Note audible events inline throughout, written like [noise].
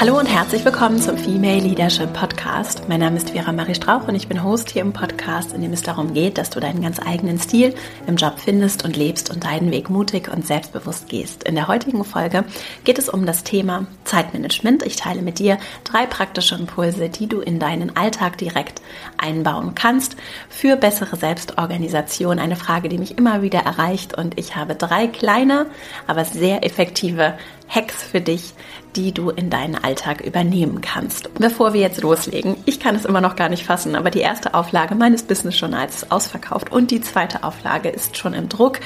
Hallo und herzlich willkommen zum Female Leadership Podcast. Mein Name ist Vera Marie Strauch und ich bin Host hier im Podcast, in dem es darum geht, dass du deinen ganz eigenen Stil im Job findest und lebst und deinen Weg mutig und selbstbewusst gehst. In der heutigen Folge geht es um das Thema Zeitmanagement. Ich teile mit dir drei praktische Impulse, die du in deinen Alltag direkt einbauen kannst für bessere Selbstorganisation. Eine Frage, die mich immer wieder erreicht und ich habe drei kleine, aber sehr effektive Hacks für dich, die du in deinen Alltag übernehmen kannst. Bevor wir jetzt loslegen, ich kann es immer noch gar nicht fassen, aber die erste Auflage meines Business Journals ist ausverkauft und die zweite Auflage ist schon im Druck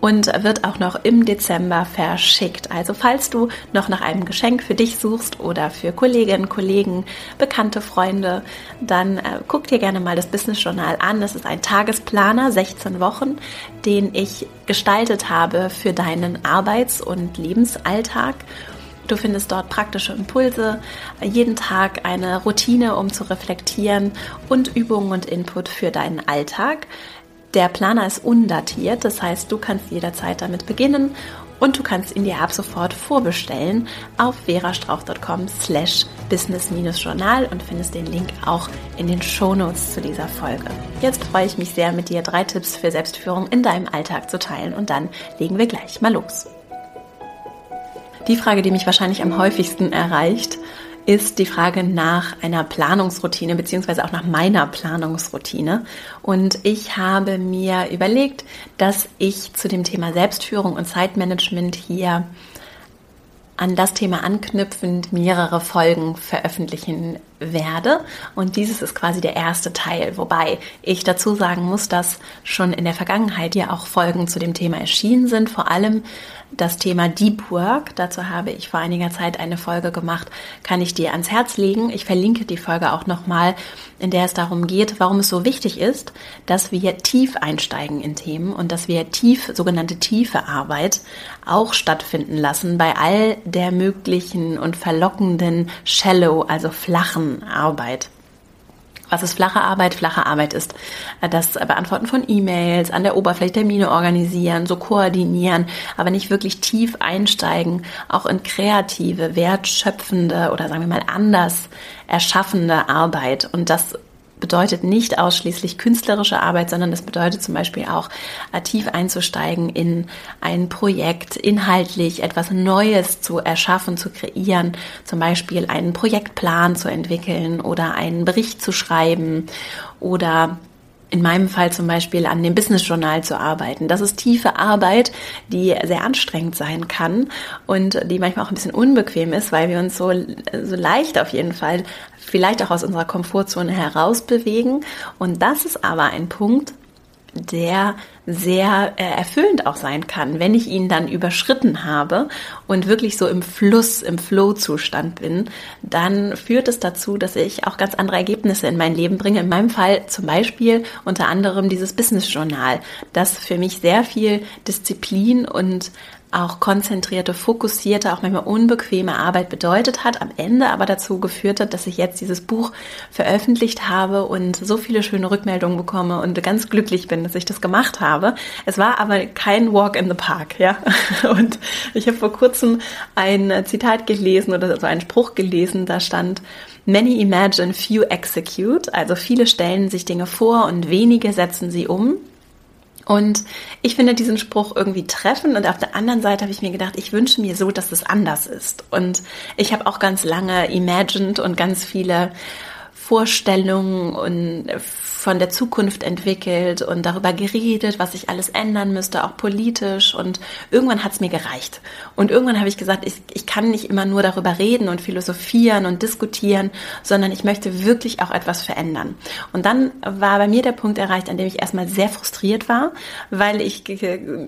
und wird auch noch im Dezember verschickt. Also falls du noch nach einem Geschenk für dich suchst oder für Kolleginnen, Kollegen, bekannte Freunde, dann äh, guck dir gerne mal das Business Journal an. Das ist ein Tagesplaner, 16 Wochen, den ich gestaltet habe für deinen Arbeits- und Lebensalltag. Du findest dort praktische Impulse, jeden Tag eine Routine, um zu reflektieren und Übungen und Input für deinen Alltag. Der Planer ist undatiert, das heißt, du kannst jederzeit damit beginnen und du kannst ihn dir ab sofort vorbestellen auf verastrauch.com slash business-journal und findest den Link auch in den Shownotes zu dieser Folge. Jetzt freue ich mich sehr, mit dir drei Tipps für Selbstführung in deinem Alltag zu teilen und dann legen wir gleich mal los. Die Frage, die mich wahrscheinlich am häufigsten erreicht, ist die Frage nach einer Planungsroutine beziehungsweise auch nach meiner Planungsroutine. Und ich habe mir überlegt, dass ich zu dem Thema Selbstführung und Zeitmanagement hier an das Thema anknüpfend mehrere Folgen veröffentlichen werde. Und dieses ist quasi der erste Teil, wobei ich dazu sagen muss, dass schon in der Vergangenheit ja auch Folgen zu dem Thema erschienen sind, vor allem das Thema Deep Work. Dazu habe ich vor einiger Zeit eine Folge gemacht, kann ich dir ans Herz legen. Ich verlinke die Folge auch nochmal, in der es darum geht, warum es so wichtig ist, dass wir tief einsteigen in Themen und dass wir tief, sogenannte tiefe Arbeit auch stattfinden lassen bei all der möglichen und verlockenden Shallow, also flachen Arbeit. Was ist flache Arbeit? Flache Arbeit ist äh, das Beantworten von E-Mails, an der Oberfläche Termine organisieren, so koordinieren, aber nicht wirklich tief einsteigen, auch in kreative, wertschöpfende oder sagen wir mal anders erschaffende Arbeit. Und das bedeutet nicht ausschließlich künstlerische Arbeit, sondern das bedeutet zum Beispiel auch tief einzusteigen in ein Projekt, inhaltlich etwas Neues zu erschaffen, zu kreieren, zum Beispiel einen Projektplan zu entwickeln oder einen Bericht zu schreiben oder in meinem Fall zum Beispiel an dem Business Journal zu arbeiten. Das ist tiefe Arbeit, die sehr anstrengend sein kann und die manchmal auch ein bisschen unbequem ist, weil wir uns so, so leicht auf jeden Fall vielleicht auch aus unserer Komfortzone heraus bewegen. Und das ist aber ein Punkt, der sehr äh, erfüllend auch sein kann, wenn ich ihn dann überschritten habe und wirklich so im Fluss, im Flow-Zustand bin, dann führt es dazu, dass ich auch ganz andere Ergebnisse in mein Leben bringe. In meinem Fall zum Beispiel unter anderem dieses Business-Journal, das für mich sehr viel Disziplin und auch konzentrierte, fokussierte, auch manchmal unbequeme Arbeit bedeutet hat, am Ende aber dazu geführt hat, dass ich jetzt dieses Buch veröffentlicht habe und so viele schöne Rückmeldungen bekomme und ganz glücklich bin, dass ich das gemacht habe. Es war aber kein Walk in the Park, ja. [laughs] Und ich habe vor kurzem ein Zitat gelesen oder so einen Spruch gelesen, da stand, Many imagine, few execute. Also viele stellen sich Dinge vor und wenige setzen sie um. Und ich finde diesen Spruch irgendwie treffend und auf der anderen Seite habe ich mir gedacht, ich wünsche mir so, dass es anders ist. Und ich habe auch ganz lange imagined und ganz viele Vorstellungen und von der Zukunft entwickelt und darüber geredet, was sich alles ändern müsste, auch politisch. Und irgendwann hat es mir gereicht. Und irgendwann habe ich gesagt, ich, ich kann nicht immer nur darüber reden und philosophieren und diskutieren, sondern ich möchte wirklich auch etwas verändern. Und dann war bei mir der Punkt erreicht, an dem ich erstmal sehr frustriert war, weil ich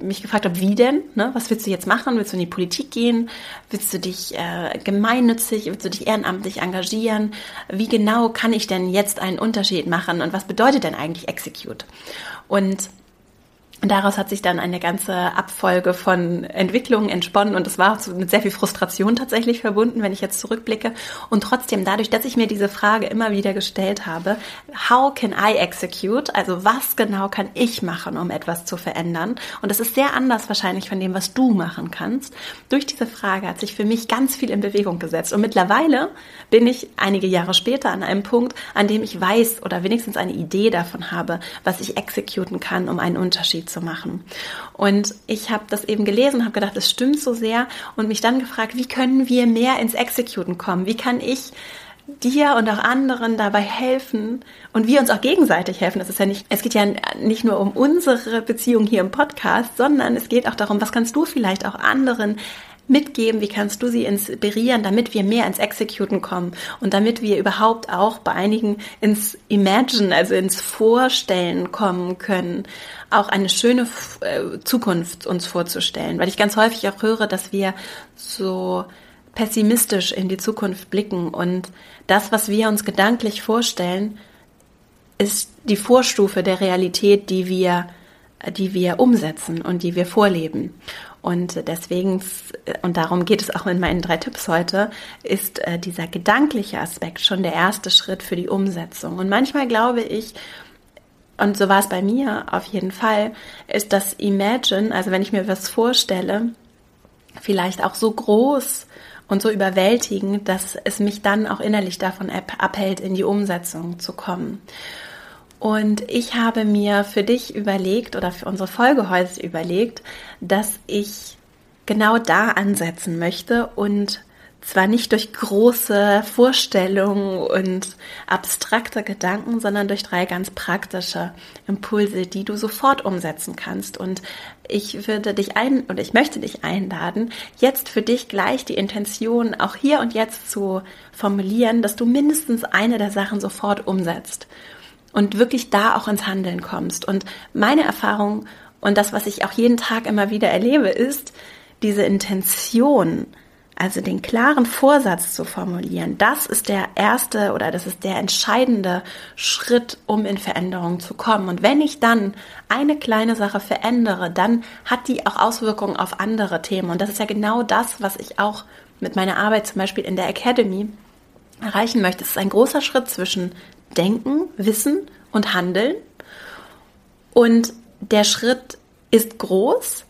mich gefragt habe, wie denn? Ne? Was willst du jetzt machen? Willst du in die Politik gehen? Willst du dich äh, gemeinnützig, willst du dich ehrenamtlich engagieren? Wie genau kann ich denn jetzt einen Unterschied machen? Und was bedeutet bedeutet denn eigentlich Execute? Und Und daraus hat sich dann eine ganze Abfolge von Entwicklungen entsponnen und es war mit sehr viel Frustration tatsächlich verbunden, wenn ich jetzt zurückblicke. Und trotzdem, dadurch, dass ich mir diese Frage immer wieder gestellt habe, how can I execute? Also was genau kann ich machen, um etwas zu verändern? Und das ist sehr anders wahrscheinlich von dem, was du machen kannst. Durch diese Frage hat sich für mich ganz viel in Bewegung gesetzt. Und mittlerweile bin ich einige Jahre später an einem Punkt, an dem ich weiß oder wenigstens eine Idee davon habe, was ich exekuten kann, um einen Unterschied zu machen. Und ich habe das eben gelesen, habe gedacht, es stimmt so sehr und mich dann gefragt, wie können wir mehr ins Executen kommen? Wie kann ich dir und auch anderen dabei helfen und wir uns auch gegenseitig helfen. Das ist ja nicht, es geht ja nicht nur um unsere Beziehung hier im Podcast, sondern es geht auch darum, was kannst du vielleicht auch anderen mitgeben? Wie kannst du sie inspirieren, damit wir mehr ins Executen kommen und damit wir überhaupt auch bei einigen ins Imagine, also ins Vorstellen kommen können, auch eine schöne äh, Zukunft uns vorzustellen? Weil ich ganz häufig auch höre, dass wir so pessimistisch in die Zukunft blicken und das, was wir uns gedanklich vorstellen, ist die Vorstufe der Realität, die wir die wir umsetzen und die wir vorleben. Und deswegen, und darum geht es auch in meinen drei Tipps heute, ist äh, dieser gedankliche Aspekt schon der erste Schritt für die Umsetzung. Und manchmal glaube ich, und so war es bei mir auf jeden Fall, ist das Imagine, also wenn ich mir was vorstelle, vielleicht auch so groß und so überwältigend, dass es mich dann auch innerlich davon abhält, in die Umsetzung zu kommen. Und ich habe mir für dich überlegt oder für unsere Folge heute überlegt, dass ich genau da ansetzen möchte und zwar nicht durch große Vorstellungen und abstrakte Gedanken, sondern durch drei ganz praktische Impulse, die du sofort umsetzen kannst. Und ich würde dich ein und ich möchte dich einladen, jetzt für dich gleich die Intention auch hier und jetzt zu formulieren, dass du mindestens eine der Sachen sofort umsetzt und wirklich da auch ins Handeln kommst. Und meine Erfahrung und das, was ich auch jeden Tag immer wieder erlebe, ist diese Intention, also den klaren Vorsatz zu formulieren. Das ist der erste oder das ist der entscheidende Schritt, um in Veränderung zu kommen. Und wenn ich dann eine kleine Sache verändere, dann hat die auch Auswirkungen auf andere Themen. Und das ist ja genau das, was ich auch mit meiner Arbeit zum Beispiel in der Academy erreichen möchte. Es ist ein großer Schritt zwischen Denken, Wissen und Handeln. Und der Schritt ist groß,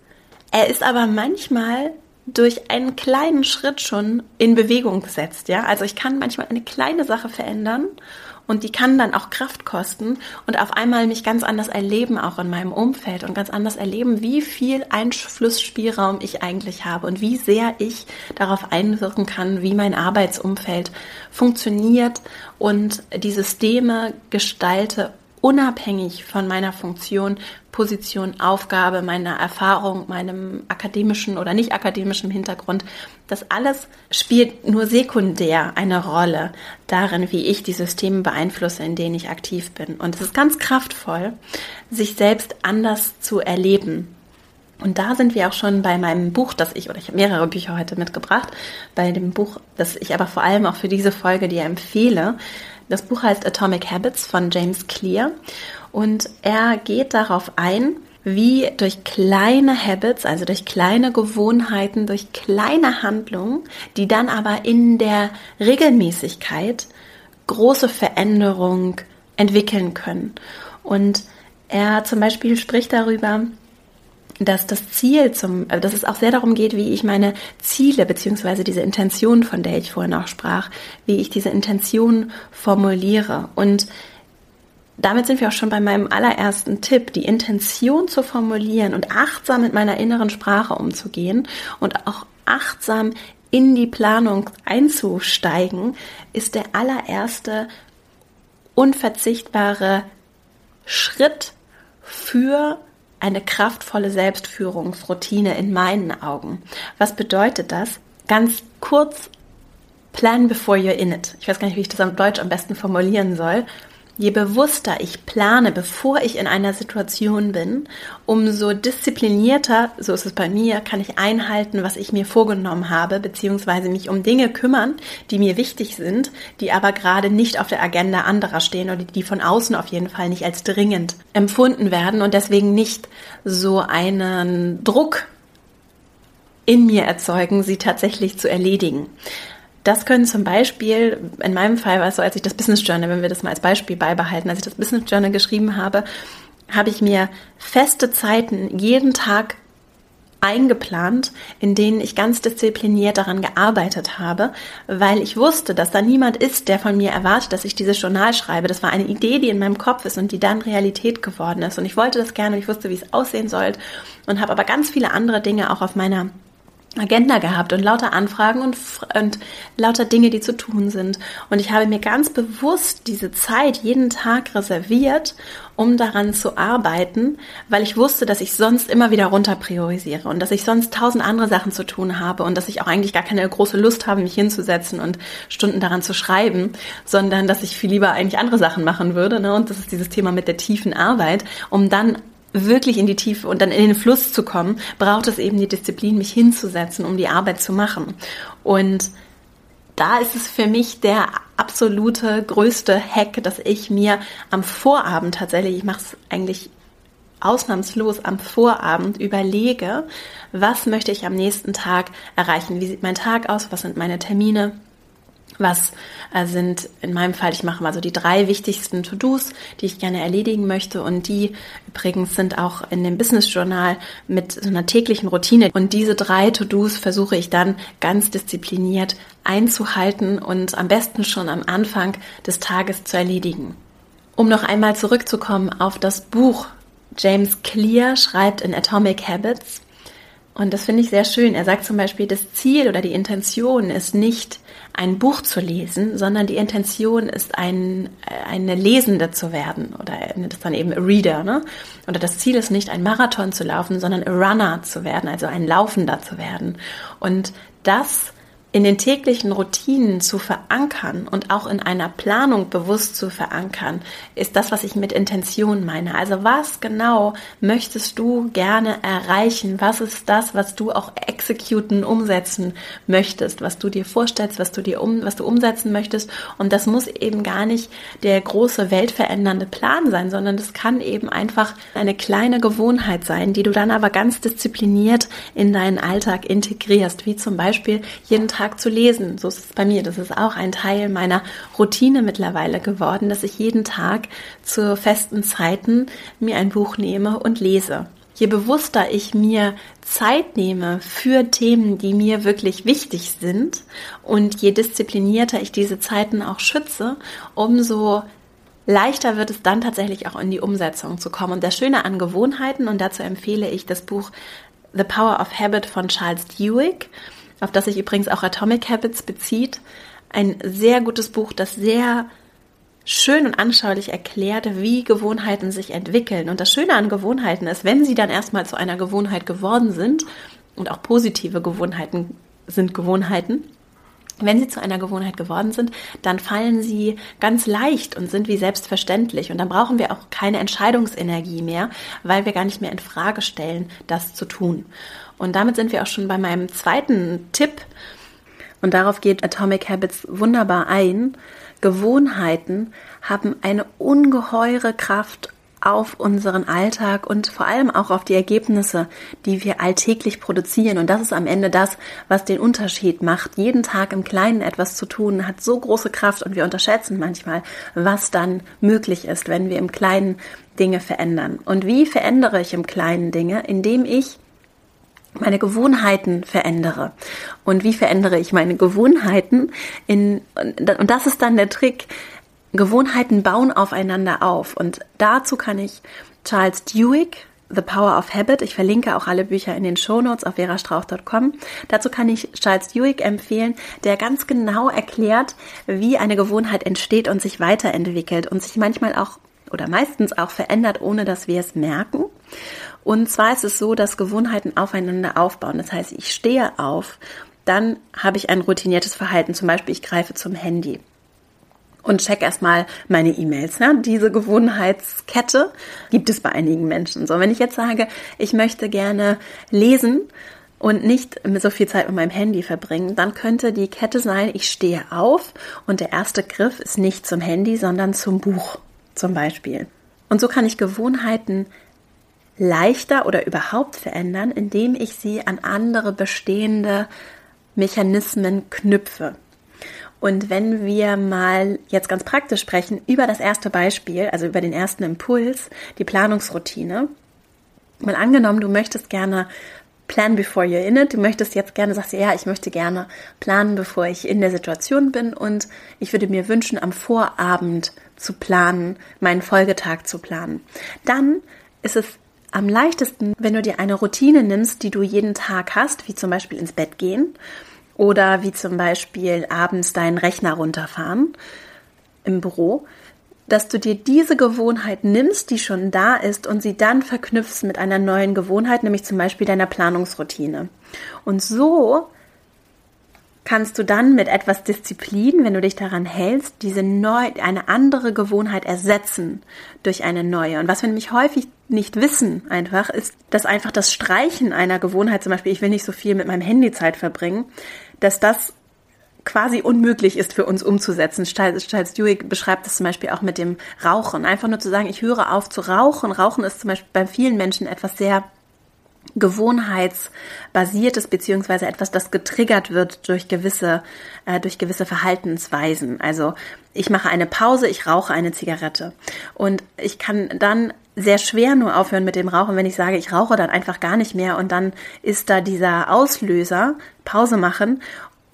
er ist aber manchmal durch einen kleinen Schritt schon in Bewegung gesetzt, ja. Also ich kann manchmal eine kleine Sache verändern und die kann dann auch Kraft kosten und auf einmal mich ganz anders erleben, auch in meinem Umfeld und ganz anders erleben, wie viel Einflussspielraum ich eigentlich habe und wie sehr ich darauf einwirken kann, wie mein Arbeitsumfeld funktioniert und die Systeme gestalte unabhängig von meiner Funktion, Position, Aufgabe, meiner Erfahrung, meinem akademischen oder nicht akademischen Hintergrund. Das alles spielt nur sekundär eine Rolle darin, wie ich die Systeme beeinflusse, in denen ich aktiv bin. Und es ist ganz kraftvoll, sich selbst anders zu erleben. Und da sind wir auch schon bei meinem Buch, das ich, oder ich habe mehrere Bücher heute mitgebracht, bei dem Buch, das ich aber vor allem auch für diese Folge dir empfehle, das Buch heißt Atomic Habits von James Clear und er geht darauf ein, wie durch kleine Habits, also durch kleine Gewohnheiten, durch kleine Handlungen, die dann aber in der Regelmäßigkeit große Veränderung entwickeln können. Und er zum Beispiel spricht darüber, dass das Ziel zum, äh, dass es auch sehr darum geht, wie ich meine Ziele beziehungsweise diese Intention, von der ich vorhin auch sprach, wie ich diese Intention formuliere. Und damit sind wir auch schon bei meinem allerersten Tipp, die Intention zu formulieren und achtsam mit meiner inneren Sprache umzugehen und auch achtsam in die Planung einzusteigen, ist der allererste unverzichtbare Schritt für eine kraftvolle Selbstführungsroutine in meinen Augen. Was bedeutet das? Ganz kurz, plan before you're in it. Ich weiß gar nicht, wie ich das am Deutsch am besten formulieren soll. Je bewusster ich plane, bevor ich in einer Situation bin, umso disziplinierter, so ist es bei mir, kann ich einhalten, was ich mir vorgenommen habe, beziehungsweise mich um Dinge kümmern, die mir wichtig sind, die aber gerade nicht auf der Agenda anderer stehen oder die von außen auf jeden Fall nicht als dringend empfunden werden und deswegen nicht so einen Druck in mir erzeugen, sie tatsächlich zu erledigen. Das können zum Beispiel, in meinem Fall war es so, als ich das Business Journal, wenn wir das mal als Beispiel beibehalten, als ich das Business Journal geschrieben habe, habe ich mir feste Zeiten jeden Tag eingeplant, in denen ich ganz diszipliniert daran gearbeitet habe, weil ich wusste, dass da niemand ist, der von mir erwartet, dass ich dieses Journal schreibe. Das war eine Idee, die in meinem Kopf ist und die dann Realität geworden ist. Und ich wollte das gerne, ich wusste, wie es aussehen sollte und habe aber ganz viele andere Dinge auch auf meiner Agenda gehabt und lauter Anfragen und, und lauter Dinge, die zu tun sind. Und ich habe mir ganz bewusst diese Zeit jeden Tag reserviert, um daran zu arbeiten, weil ich wusste, dass ich sonst immer wieder runter priorisiere und dass ich sonst tausend andere Sachen zu tun habe und dass ich auch eigentlich gar keine große Lust habe, mich hinzusetzen und Stunden daran zu schreiben, sondern dass ich viel lieber eigentlich andere Sachen machen würde. Ne? Und das ist dieses Thema mit der tiefen Arbeit, um dann wirklich in die Tiefe und dann in den Fluss zu kommen, braucht es eben die Disziplin, mich hinzusetzen, um die Arbeit zu machen. Und da ist es für mich der absolute größte Hack, dass ich mir am Vorabend tatsächlich, ich mache es eigentlich ausnahmslos am Vorabend überlege, was möchte ich am nächsten Tag erreichen? Wie sieht mein Tag aus? Was sind meine Termine? Was äh, sind in meinem Fall, ich mache mal so die drei wichtigsten To-Dos, die ich gerne erledigen möchte und die übrigens sind auch in dem Business Journal mit so einer täglichen Routine und diese drei To-Dos versuche ich dann ganz diszipliniert einzuhalten und am besten schon am Anfang des Tages zu erledigen. Um noch einmal zurückzukommen auf das Buch, James Clear schreibt in Atomic Habits, und das finde ich sehr schön. Er sagt zum Beispiel, das Ziel oder die Intention ist nicht, ein Buch zu lesen, sondern die Intention ist, ein, eine Lesende zu werden oder er nennt es dann eben a Reader. Ne? Oder das Ziel ist nicht, ein Marathon zu laufen, sondern a Runner zu werden, also ein Laufender zu werden. Und das in den täglichen Routinen zu verankern und auch in einer Planung bewusst zu verankern, ist das, was ich mit Intention meine. Also was genau möchtest du gerne erreichen? Was ist das, was du auch exekuten, umsetzen möchtest, was du dir vorstellst, was du dir um, was du umsetzen möchtest? Und das muss eben gar nicht der große weltverändernde Plan sein, sondern das kann eben einfach eine kleine Gewohnheit sein, die du dann aber ganz diszipliniert in deinen Alltag integrierst, wie zum Beispiel jeden Tag Tag zu lesen. So ist es bei mir. Das ist auch ein Teil meiner Routine mittlerweile geworden, dass ich jeden Tag zu festen Zeiten mir ein Buch nehme und lese. Je bewusster ich mir Zeit nehme für Themen, die mir wirklich wichtig sind und je disziplinierter ich diese Zeiten auch schütze, umso leichter wird es dann tatsächlich auch in die Umsetzung zu kommen. Und das Schöne an Gewohnheiten, und dazu empfehle ich das Buch The Power of Habit von Charles Duhigg auf das sich übrigens auch Atomic Habits bezieht. Ein sehr gutes Buch, das sehr schön und anschaulich erklärt, wie Gewohnheiten sich entwickeln. Und das Schöne an Gewohnheiten ist, wenn sie dann erstmal zu einer Gewohnheit geworden sind, und auch positive Gewohnheiten sind Gewohnheiten, wenn sie zu einer Gewohnheit geworden sind, dann fallen sie ganz leicht und sind wie selbstverständlich. Und dann brauchen wir auch keine Entscheidungsenergie mehr, weil wir gar nicht mehr in Frage stellen, das zu tun. Und damit sind wir auch schon bei meinem zweiten Tipp. Und darauf geht Atomic Habits wunderbar ein. Gewohnheiten haben eine ungeheure Kraft auf unseren Alltag und vor allem auch auf die Ergebnisse, die wir alltäglich produzieren. Und das ist am Ende das, was den Unterschied macht. Jeden Tag im Kleinen etwas zu tun, hat so große Kraft und wir unterschätzen manchmal, was dann möglich ist, wenn wir im Kleinen Dinge verändern. Und wie verändere ich im Kleinen Dinge? Indem ich meine Gewohnheiten verändere. Und wie verändere ich meine Gewohnheiten? In, und das ist dann der Trick. Gewohnheiten bauen aufeinander auf. Und dazu kann ich Charles Duhigg, The Power of Habit, ich verlinke auch alle Bücher in den Show Notes auf verastrauch.com. Dazu kann ich Charles Duhigg empfehlen, der ganz genau erklärt, wie eine Gewohnheit entsteht und sich weiterentwickelt und sich manchmal auch oder meistens auch verändert, ohne dass wir es merken. Und zwar ist es so, dass Gewohnheiten aufeinander aufbauen. Das heißt, ich stehe auf, dann habe ich ein routiniertes Verhalten. Zum Beispiel, ich greife zum Handy. und check erstmal meine E-Mails. Ne? Diese Gewohnheitskette gibt es bei einigen Menschen. So, wenn ich jetzt sage, ich möchte gerne lesen und nicht so viel Zeit mit meinem Handy verbringen, dann könnte die Kette sein, ich stehe auf und der erste Griff ist nicht zum Handy, sondern zum Buch zum Beispiel. Und so kann ich Gewohnheiten leichter oder überhaupt verändern, indem ich sie an andere bestehende Mechanismen knüpfe. Und wenn wir mal jetzt ganz praktisch sprechen über das erste Beispiel, also über den ersten Impuls, die Planungsroutine. Mal angenommen, du möchtest gerne plan before you're in it. Du möchtest jetzt gerne, sagst du, ja, ich möchte gerne planen, bevor ich in der Situation bin und ich würde mir wünschen, am Vorabend zu planen, meinen Folgetag zu planen. Dann ist es am leichtesten, wenn du dir eine Routine nimmst, die du jeden Tag hast, wie zum Beispiel ins Bett gehen oder wie zum Beispiel abends deinen Rechner runterfahren im Büro, dass du dir diese Gewohnheit nimmst, die schon da ist, und sie dann verknüpfst mit einer neuen Gewohnheit, nämlich zum Beispiel deiner Planungsroutine. Und so kannst du dann mit etwas Disziplin, wenn du dich daran hältst, diese neu, eine andere Gewohnheit ersetzen durch eine neue. Und was wir nämlich häufig nicht wissen einfach, ist, dass einfach das Streichen einer Gewohnheit, zum Beispiel, ich will nicht so viel mit meinem Handy Zeit verbringen, dass das quasi unmöglich ist für uns umzusetzen. Charles Duhigg beschreibt das zum Beispiel auch mit dem Rauchen. Einfach nur zu sagen, ich höre auf zu rauchen. Rauchen ist zum Beispiel bei vielen Menschen etwas sehr gewohnheitsbasiertes beziehungsweise etwas, das getriggert wird durch gewisse äh, durch gewisse Verhaltensweisen. Also ich mache eine Pause, ich rauche eine Zigarette. Und ich kann dann sehr schwer nur aufhören mit dem Rauchen, wenn ich sage, ich rauche dann einfach gar nicht mehr. Und dann ist da dieser Auslöser Pause machen.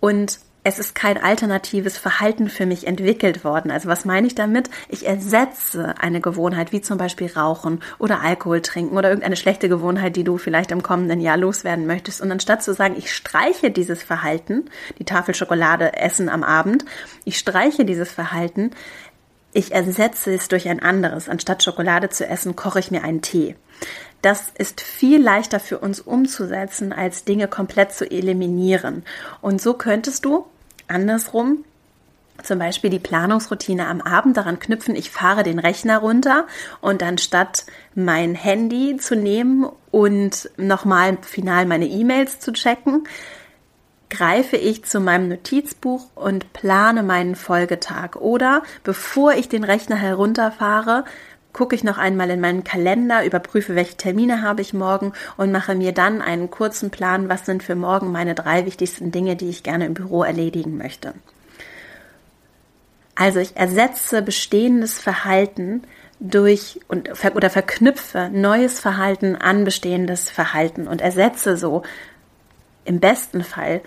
Und es ist kein alternatives Verhalten für mich entwickelt worden. Also was meine ich damit? Ich ersetze eine Gewohnheit, wie zum Beispiel Rauchen oder Alkohol trinken oder irgendeine schlechte Gewohnheit, die du vielleicht im kommenden Jahr loswerden möchtest. Und anstatt zu sagen, ich streiche dieses Verhalten, die Tafel Schokolade essen am Abend, ich streiche dieses Verhalten, ich ersetze es durch ein anderes. Anstatt Schokolade zu essen, koche ich mir einen Tee. Das ist viel leichter für uns umzusetzen, als Dinge komplett zu eliminieren. Und so könntest du andersrum zum Beispiel die Planungsroutine am Abend daran knüpfen, ich fahre den Rechner runter und anstatt mein Handy zu nehmen und nochmal final meine E-Mails zu checken, greife ich zu meinem Notizbuch und plane meinen Folgetag. Oder bevor ich den Rechner herunterfahre, gucke ich noch einmal in meinen Kalender, überprüfe, welche Termine habe ich morgen und mache mir dann einen kurzen Plan, was sind für morgen meine drei wichtigsten Dinge, die ich gerne im Büro erledigen möchte. Also ich ersetze bestehendes Verhalten durch und oder verknüpfe neues Verhalten an bestehendes Verhalten und ersetze so im besten Fall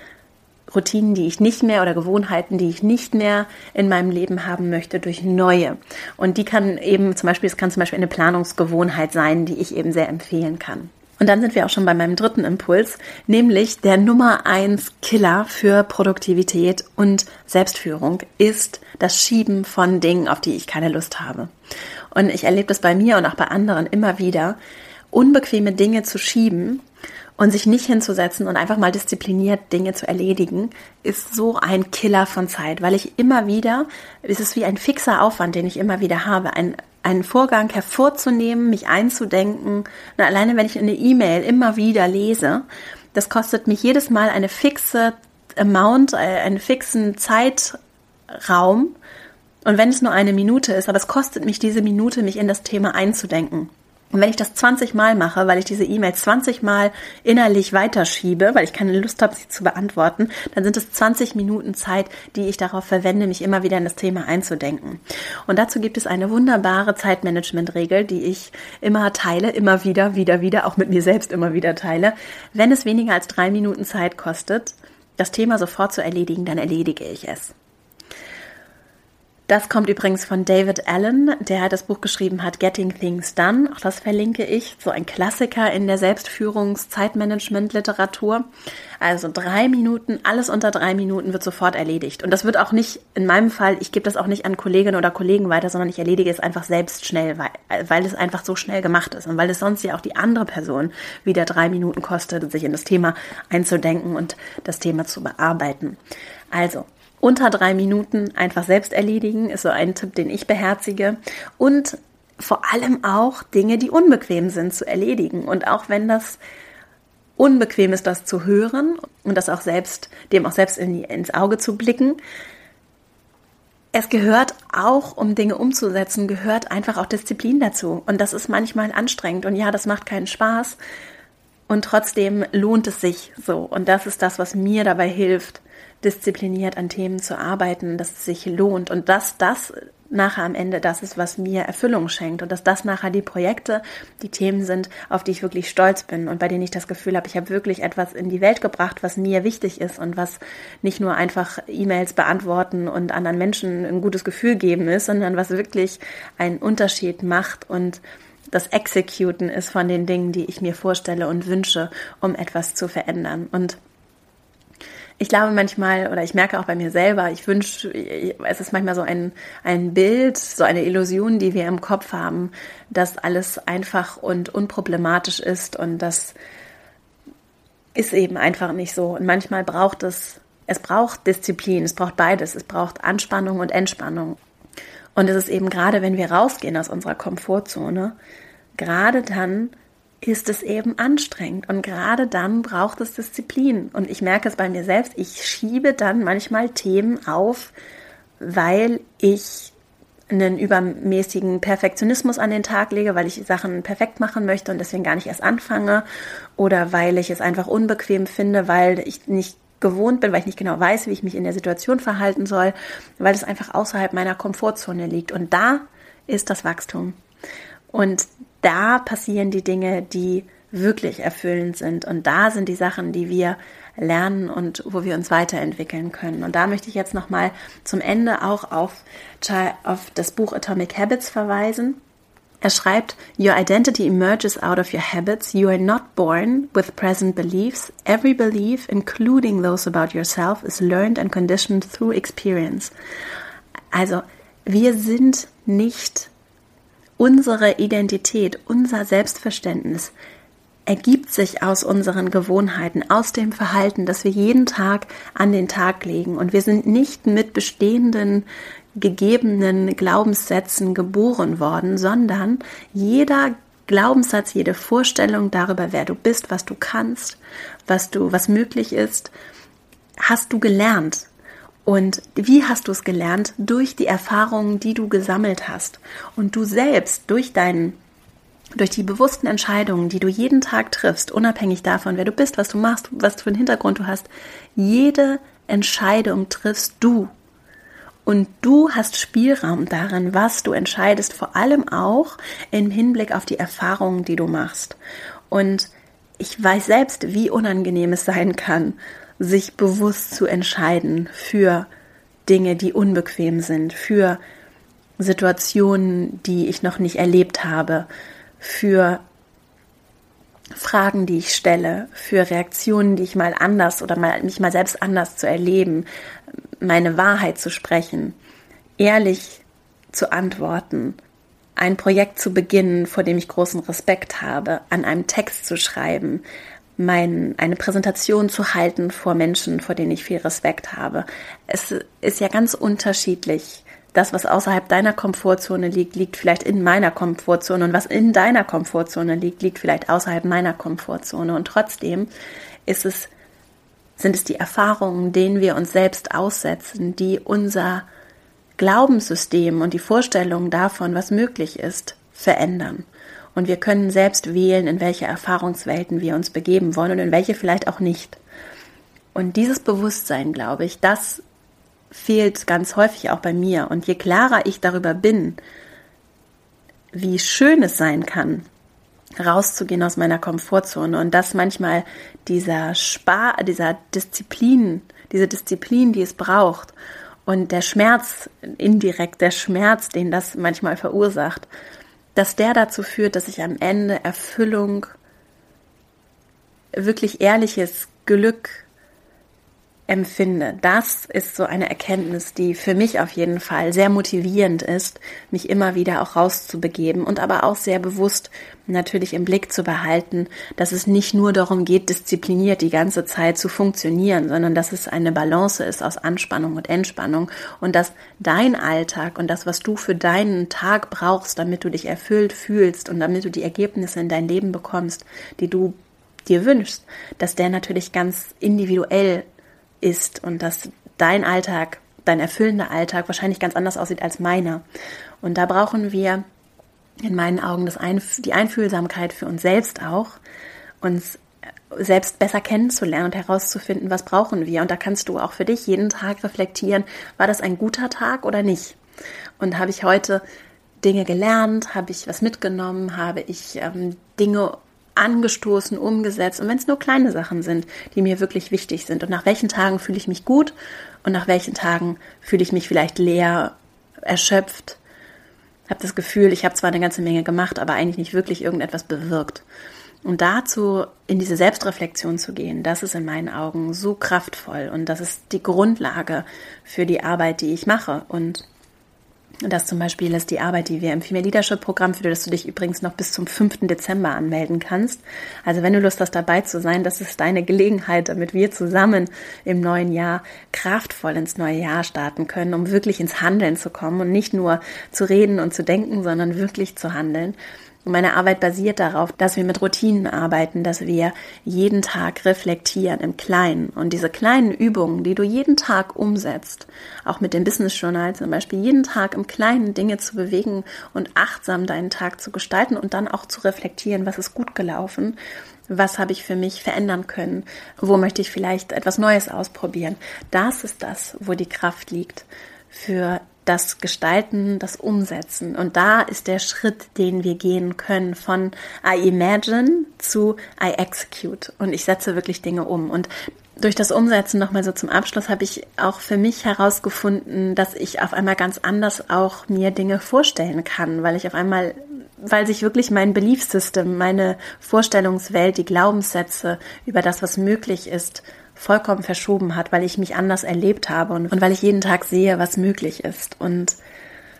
Routinen, die ich nicht mehr oder Gewohnheiten, die ich nicht mehr in meinem Leben haben möchte, durch neue. Und die kann eben zum Beispiel, es kann zum Beispiel eine Planungsgewohnheit sein, die ich eben sehr empfehlen kann. Und dann sind wir auch schon bei meinem dritten Impuls, nämlich der Nummer eins Killer für Produktivität und Selbstführung ist das Schieben von Dingen, auf die ich keine Lust habe. Und ich erlebe das bei mir und auch bei anderen immer wieder, unbequeme Dinge zu schieben und sich nicht hinzusetzen und einfach mal diszipliniert Dinge zu erledigen, ist so ein Killer von Zeit, weil ich immer wieder, es ist wie ein fixer Aufwand, den ich immer wieder habe, ein, einen Vorgang hervorzunehmen, mich einzudenken. Na, alleine wenn ich eine E-Mail immer wieder lese, das kostet mich jedes Mal eine fixe Amount, äh, einen fixen Zeitraum. Und wenn es nur eine Minute ist, aber es kostet mich diese Minute, mich in das Thema einzudenken. Und wenn ich das 20 Mal mache, weil ich diese E-Mail 20 Mal innerlich weiterschiebe, weil ich keine Lust habe, sie zu beantworten, dann sind es 20 Minuten Zeit, die ich darauf verwende, mich immer wieder in das Thema einzudenken. Und dazu gibt es eine wunderbare Zeitmanagement-Regel, die ich immer teile, immer wieder, wieder, wieder, auch mit mir selbst immer wieder teile. Wenn es weniger als drei Minuten Zeit kostet, das Thema sofort zu erledigen, dann erledige ich es. Das kommt übrigens von David Allen, der das Buch geschrieben hat, Getting Things Done. Auch das verlinke ich. So ein Klassiker in der Selbstführungs-Zeitmanagement-Literatur. Also drei Minuten, alles unter drei Minuten wird sofort erledigt. Und das wird auch nicht, in meinem Fall, ich gebe das auch nicht an Kolleginnen oder Kollegen weiter, sondern ich erledige es einfach selbst schnell, weil, weil es einfach so schnell gemacht ist und weil es sonst ja auch die andere Person wieder drei Minuten kostet, sich in das Thema einzudenken und das Thema zu bearbeiten. Also, unter drei Minuten einfach selbst erledigen, ist so ein Tipp, den ich beherzige. Und vor allem auch Dinge, die unbequem sind, zu erledigen. Und auch wenn das unbequem ist, das zu hören und das auch selbst, dem auch selbst in die, ins Auge zu blicken, es gehört auch, um Dinge umzusetzen, gehört einfach auch Disziplin dazu. Und das ist manchmal anstrengend. Und ja, das macht keinen Spaß. Und trotzdem lohnt es sich so. Und das ist das, was mir dabei hilft, diszipliniert an Themen zu arbeiten, dass es sich lohnt. Und dass das nachher am Ende das ist, was mir Erfüllung schenkt und dass das nachher die Projekte, die Themen sind, auf die ich wirklich stolz bin und bei denen ich das Gefühl habe, ich habe wirklich etwas in die Welt gebracht, was mir wichtig ist und was nicht nur einfach E-Mails beantworten und anderen Menschen ein gutes Gefühl geben ist, sondern was wirklich einen Unterschied macht und das Executen ist von den Dingen, die ich mir vorstelle und wünsche, um etwas zu verändern. Und ich glaube manchmal, oder ich merke auch bei mir selber, ich wünsche, es ist manchmal so ein, ein Bild, so eine Illusion, die wir im Kopf haben, dass alles einfach und unproblematisch ist und das ist eben einfach nicht so. Und manchmal braucht es, es braucht Disziplin, es braucht beides, es braucht Anspannung und Entspannung. Und es ist eben gerade, wenn wir rausgehen aus unserer Komfortzone, gerade dann ist es eben anstrengend. Und gerade dann braucht es Disziplin. Und ich merke es bei mir selbst, ich schiebe dann manchmal Themen auf, weil ich einen übermäßigen Perfektionismus an den Tag lege, weil ich Sachen perfekt machen möchte und deswegen gar nicht erst anfange oder weil ich es einfach unbequem finde, weil ich nicht gewohnt bin, weil ich nicht genau weiß, wie ich mich in der Situation verhalten soll, weil es einfach außerhalb meiner Komfortzone liegt. Und da ist das Wachstum. Und da passieren die Dinge, die wirklich erfüllend sind. Und da sind die Sachen, die wir lernen und wo wir uns weiterentwickeln können. Und da möchte ich jetzt nochmal zum Ende auch auf, auf das Buch Atomic Habits verweisen. Er schreibt, Your identity emerges out of your habits. You are not born with present beliefs. Every belief, including those about yourself, is learned and conditioned through experience. Also, wir sind nicht unsere Identität, unser Selbstverständnis ergibt sich aus unseren Gewohnheiten, aus dem Verhalten, das wir jeden Tag an den Tag legen. Und wir sind nicht mit bestehenden, gegebenen Glaubenssätzen geboren worden, sondern jeder Glaubenssatz, jede Vorstellung darüber, wer du bist, was du kannst, was du, was möglich ist, hast du gelernt. Und wie hast du es gelernt? Durch die Erfahrungen, die du gesammelt hast. Und du selbst durch deinen durch die bewussten Entscheidungen, die du jeden Tag triffst, unabhängig davon, wer du bist, was du machst, was für einen Hintergrund du hast, jede Entscheidung triffst du. Und du hast Spielraum darin, was du entscheidest, vor allem auch im Hinblick auf die Erfahrungen, die du machst. Und ich weiß selbst, wie unangenehm es sein kann, sich bewusst zu entscheiden für Dinge, die unbequem sind, für Situationen, die ich noch nicht erlebt habe, für Fragen, die ich stelle, für Reaktionen, die ich mal anders oder mal, mich mal selbst anders zu erleben, meine Wahrheit zu sprechen, ehrlich zu antworten, ein Projekt zu beginnen, vor dem ich großen Respekt habe, an einem Text zu schreiben, mein, eine Präsentation zu halten vor Menschen, vor denen ich viel Respekt habe. Es ist ja ganz unterschiedlich. Das, was außerhalb deiner Komfortzone liegt, liegt vielleicht in meiner Komfortzone und was in deiner Komfortzone liegt, liegt vielleicht außerhalb meiner Komfortzone. Und trotzdem ist es, sind es die Erfahrungen, denen wir uns selbst aussetzen, die unser Glaubenssystem und die Vorstellung davon, was möglich ist, verändern. Und wir können selbst wählen, in welche Erfahrungswelten wir uns begeben wollen und in welche vielleicht auch nicht. Und dieses Bewusstsein, glaube ich, das fehlt ganz häufig auch bei mir. Und je klarer ich darüber bin, wie schön es sein kann, rauszugehen aus meiner Komfortzone. Und dass manchmal dieser Spar, dieser Disziplin, diese Disziplin, die es braucht und der Schmerz, indirekt der Schmerz, den das manchmal verursacht, dass der dazu führt, dass ich am Ende Erfüllung, wirklich ehrliches Glück empfinde. Das ist so eine Erkenntnis, die für mich auf jeden Fall sehr motivierend ist, mich immer wieder auch rauszubegeben und aber auch sehr bewusst natürlich im Blick zu behalten, dass es nicht nur darum geht, diszipliniert die ganze Zeit zu funktionieren, sondern dass es eine Balance ist aus Anspannung und Entspannung und dass dein Alltag und das, was du für deinen Tag brauchst, damit du dich erfüllt fühlst und damit du die Ergebnisse in dein Leben bekommst, die du dir wünschst, dass der natürlich ganz individuell ist und dass dein Alltag, dein erfüllender Alltag wahrscheinlich ganz anders aussieht als meiner. Und da brauchen wir in meinen Augen das Einf die Einfühlsamkeit für uns selbst auch, uns selbst besser kennenzulernen und herauszufinden, was brauchen wir. Und da kannst du auch für dich jeden Tag reflektieren, war das ein guter Tag oder nicht? Und habe ich heute Dinge gelernt, habe ich was mitgenommen, habe ich ähm, Dinge angestoßen, umgesetzt. Und wenn es nur kleine Sachen sind, die mir wirklich wichtig sind. Und nach welchen Tagen fühle ich mich gut und nach welchen Tagen fühle ich mich vielleicht leer, erschöpft. Habe das Gefühl, ich habe zwar eine ganze Menge gemacht, aber eigentlich nicht wirklich irgendetwas bewirkt. Und dazu in diese Selbstreflexion zu gehen, das ist in meinen Augen so kraftvoll und das ist die Grundlage für die Arbeit, die ich mache. Und das zum Beispiel ist die Arbeit, die wir im Female Leadership Programm, für das du dich übrigens noch bis zum 5. Dezember anmelden kannst. Also wenn du Lust hast, dabei zu sein, das ist deine Gelegenheit, damit wir zusammen im neuen Jahr kraftvoll ins neue Jahr starten können, um wirklich ins Handeln zu kommen und nicht nur zu reden und zu denken, sondern wirklich zu handeln. Meine Arbeit basiert darauf, dass wir mit Routinen arbeiten, dass wir jeden Tag reflektieren im Kleinen. Und diese kleinen Übungen, die du jeden Tag umsetzt, auch mit dem Business Journal zum Beispiel, jeden Tag im Kleinen Dinge zu bewegen und achtsam deinen Tag zu gestalten und dann auch zu reflektieren, was ist gut gelaufen, was habe ich für mich verändern können? Wo möchte ich vielleicht etwas Neues ausprobieren? Das ist das, wo die Kraft liegt für das Gestalten, das Umsetzen. Und da ist der Schritt, den wir gehen können von I imagine zu I execute. Und ich setze wirklich Dinge um. Und durch das Umsetzen nochmal so zum Abschluss habe ich auch für mich herausgefunden, dass ich auf einmal ganz anders auch mir Dinge vorstellen kann, weil ich auf einmal, weil sich wirklich mein Belief System, meine Vorstellungswelt, die Glaubenssätze über das, was möglich ist, vollkommen verschoben hat, weil ich mich anders erlebt habe und, und weil ich jeden Tag sehe, was möglich ist. Und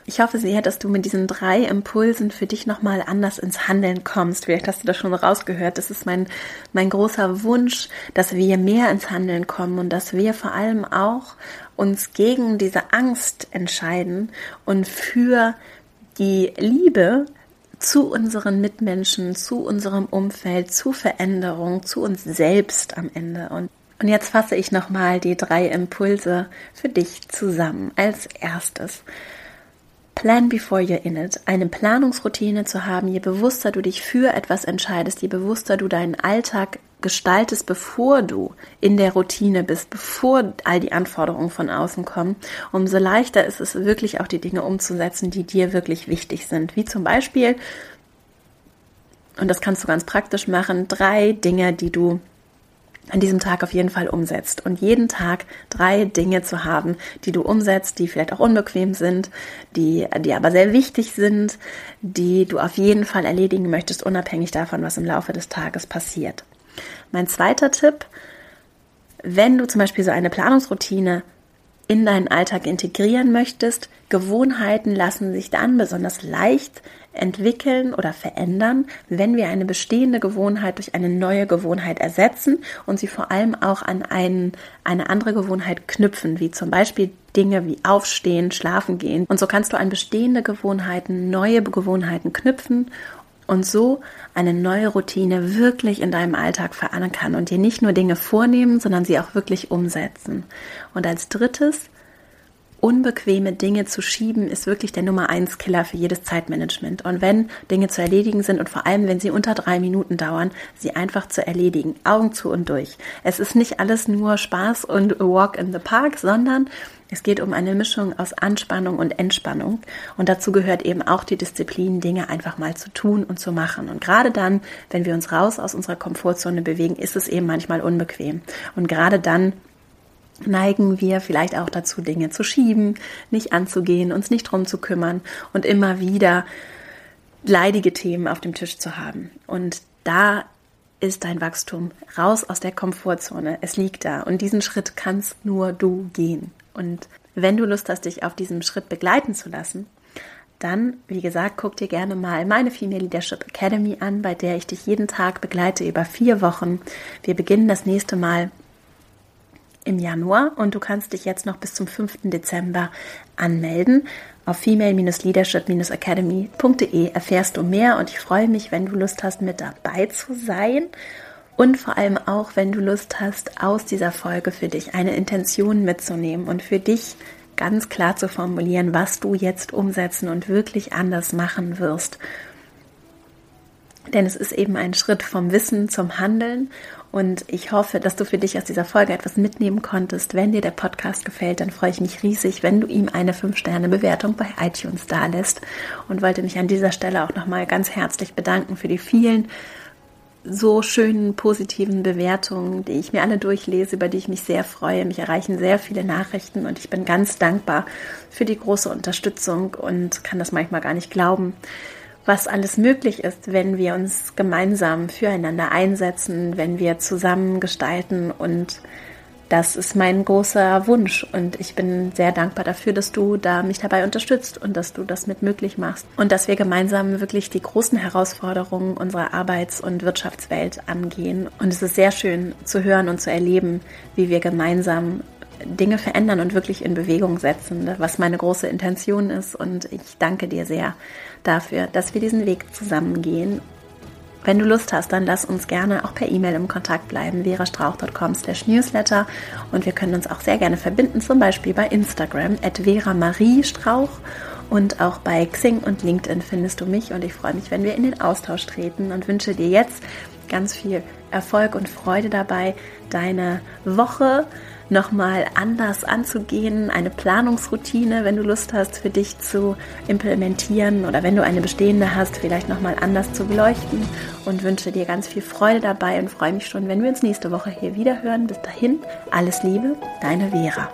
ich hoffe sehr, dass du mit diesen drei Impulsen für dich nochmal anders ins Handeln kommst. Vielleicht hast du das schon rausgehört. Das ist mein, mein großer Wunsch, dass wir mehr ins Handeln kommen und dass wir vor allem auch uns gegen diese Angst entscheiden und für die Liebe zu unseren Mitmenschen, zu unserem Umfeld, zu Veränderung, zu uns selbst am Ende. Und und jetzt fasse ich nochmal die drei Impulse für dich zusammen. Als erstes, Plan before you're in it. Eine Planungsroutine zu haben, je bewusster du dich für etwas entscheidest, je bewusster du deinen Alltag gestaltest, bevor du in der Routine bist, bevor all die Anforderungen von außen kommen, umso leichter ist es wirklich auch die Dinge umzusetzen, die dir wirklich wichtig sind. Wie zum Beispiel, und das kannst du ganz praktisch machen, drei Dinge, die du an diesem Tag auf jeden Fall umsetzt und jeden Tag drei Dinge zu haben, die du umsetzt, die vielleicht auch unbequem sind, die, die aber sehr wichtig sind, die du auf jeden Fall erledigen möchtest, unabhängig davon, was im Laufe des Tages passiert. Mein zweiter Tipp, wenn du zum Beispiel so eine Planungsroutine in deinen Alltag integrieren möchtest, Gewohnheiten lassen sich dann besonders leicht entwickeln oder verändern, wenn wir eine bestehende Gewohnheit durch eine neue Gewohnheit ersetzen und sie vor allem auch an einen, eine andere Gewohnheit knüpfen, wie zum Beispiel Dinge wie Aufstehen, Schlafen gehen. Und so kannst du an bestehende Gewohnheiten neue Gewohnheiten knüpfen und so eine neue Routine wirklich in deinem Alltag verankern und dir nicht nur Dinge vornehmen, sondern sie auch wirklich umsetzen. Und als drittes, unbequeme Dinge zu schieben, ist wirklich der Nummer eins Killer für jedes Zeitmanagement. Und wenn Dinge zu erledigen sind und vor allem, wenn sie unter drei Minuten dauern, sie einfach zu erledigen. Augen zu und durch. Es ist nicht alles nur Spaß und Walk in the Park, sondern es geht um eine Mischung aus Anspannung und Entspannung. Und dazu gehört eben auch die Disziplin, Dinge einfach mal zu tun und zu machen. Und gerade dann, wenn wir uns raus aus unserer Komfortzone bewegen, ist es eben manchmal unbequem. Und gerade dann neigen wir vielleicht auch dazu, Dinge zu schieben, nicht anzugehen, uns nicht drum zu kümmern und immer wieder leidige Themen auf dem Tisch zu haben. Und da ist dein Wachstum. Raus aus der Komfortzone. Es liegt da. Und diesen Schritt kannst nur du gehen. Und wenn du Lust hast, dich auf diesem Schritt begleiten zu lassen, dann, wie gesagt, guck dir gerne mal meine Female Leadership Academy an, bei der ich dich jeden Tag begleite über vier Wochen. Wir beginnen das nächste Mal im Januar und du kannst dich jetzt noch bis zum 5. Dezember anmelden. Auf female-leadership-academy.de erfährst du mehr und ich freue mich, wenn du Lust hast, mit dabei zu sein. Und vor allem auch, wenn du Lust hast, aus dieser Folge für dich eine Intention mitzunehmen und für dich ganz klar zu formulieren, was du jetzt umsetzen und wirklich anders machen wirst. Denn es ist eben ein Schritt vom Wissen zum Handeln und ich hoffe, dass du für dich aus dieser Folge etwas mitnehmen konntest. Wenn dir der Podcast gefällt, dann freue ich mich riesig, wenn du ihm eine 5-Sterne-Bewertung bei iTunes dalässt und wollte mich an dieser Stelle auch nochmal ganz herzlich bedanken für die vielen so schönen positiven Bewertungen, die ich mir alle durchlese, über die ich mich sehr freue. Mich erreichen sehr viele Nachrichten und ich bin ganz dankbar für die große Unterstützung und kann das manchmal gar nicht glauben, was alles möglich ist, wenn wir uns gemeinsam füreinander einsetzen, wenn wir zusammen gestalten. Und das ist mein großer Wunsch. Und ich bin sehr dankbar dafür, dass du da mich dabei unterstützt und dass du das mit möglich machst. Und dass wir gemeinsam wirklich die großen Herausforderungen unserer Arbeits- und Wirtschaftswelt angehen. Und es ist sehr schön zu hören und zu erleben, wie wir gemeinsam Dinge verändern und wirklich in Bewegung setzen, was meine große Intention ist. Und ich danke dir sehr dafür, dass wir diesen Weg zusammen gehen wenn du Lust hast, dann lass uns gerne auch per E-Mail im Kontakt bleiben, verastrauch.com slash newsletter. Und wir können uns auch sehr gerne verbinden, zum Beispiel bei Instagram at Vera Marie Strauch. Und auch bei Xing und LinkedIn findest du mich. Und ich freue mich, wenn wir in den Austausch treten und wünsche dir jetzt ganz viel Erfolg und Freude dabei, deine Woche nochmal anders anzugehen, eine Planungsroutine, wenn du Lust hast, für dich zu implementieren oder wenn du eine bestehende hast, vielleicht nochmal anders zu beleuchten und wünsche dir ganz viel Freude dabei und freue mich schon, wenn wir uns nächste Woche hier wieder hören. Bis dahin, alles Liebe, deine Vera.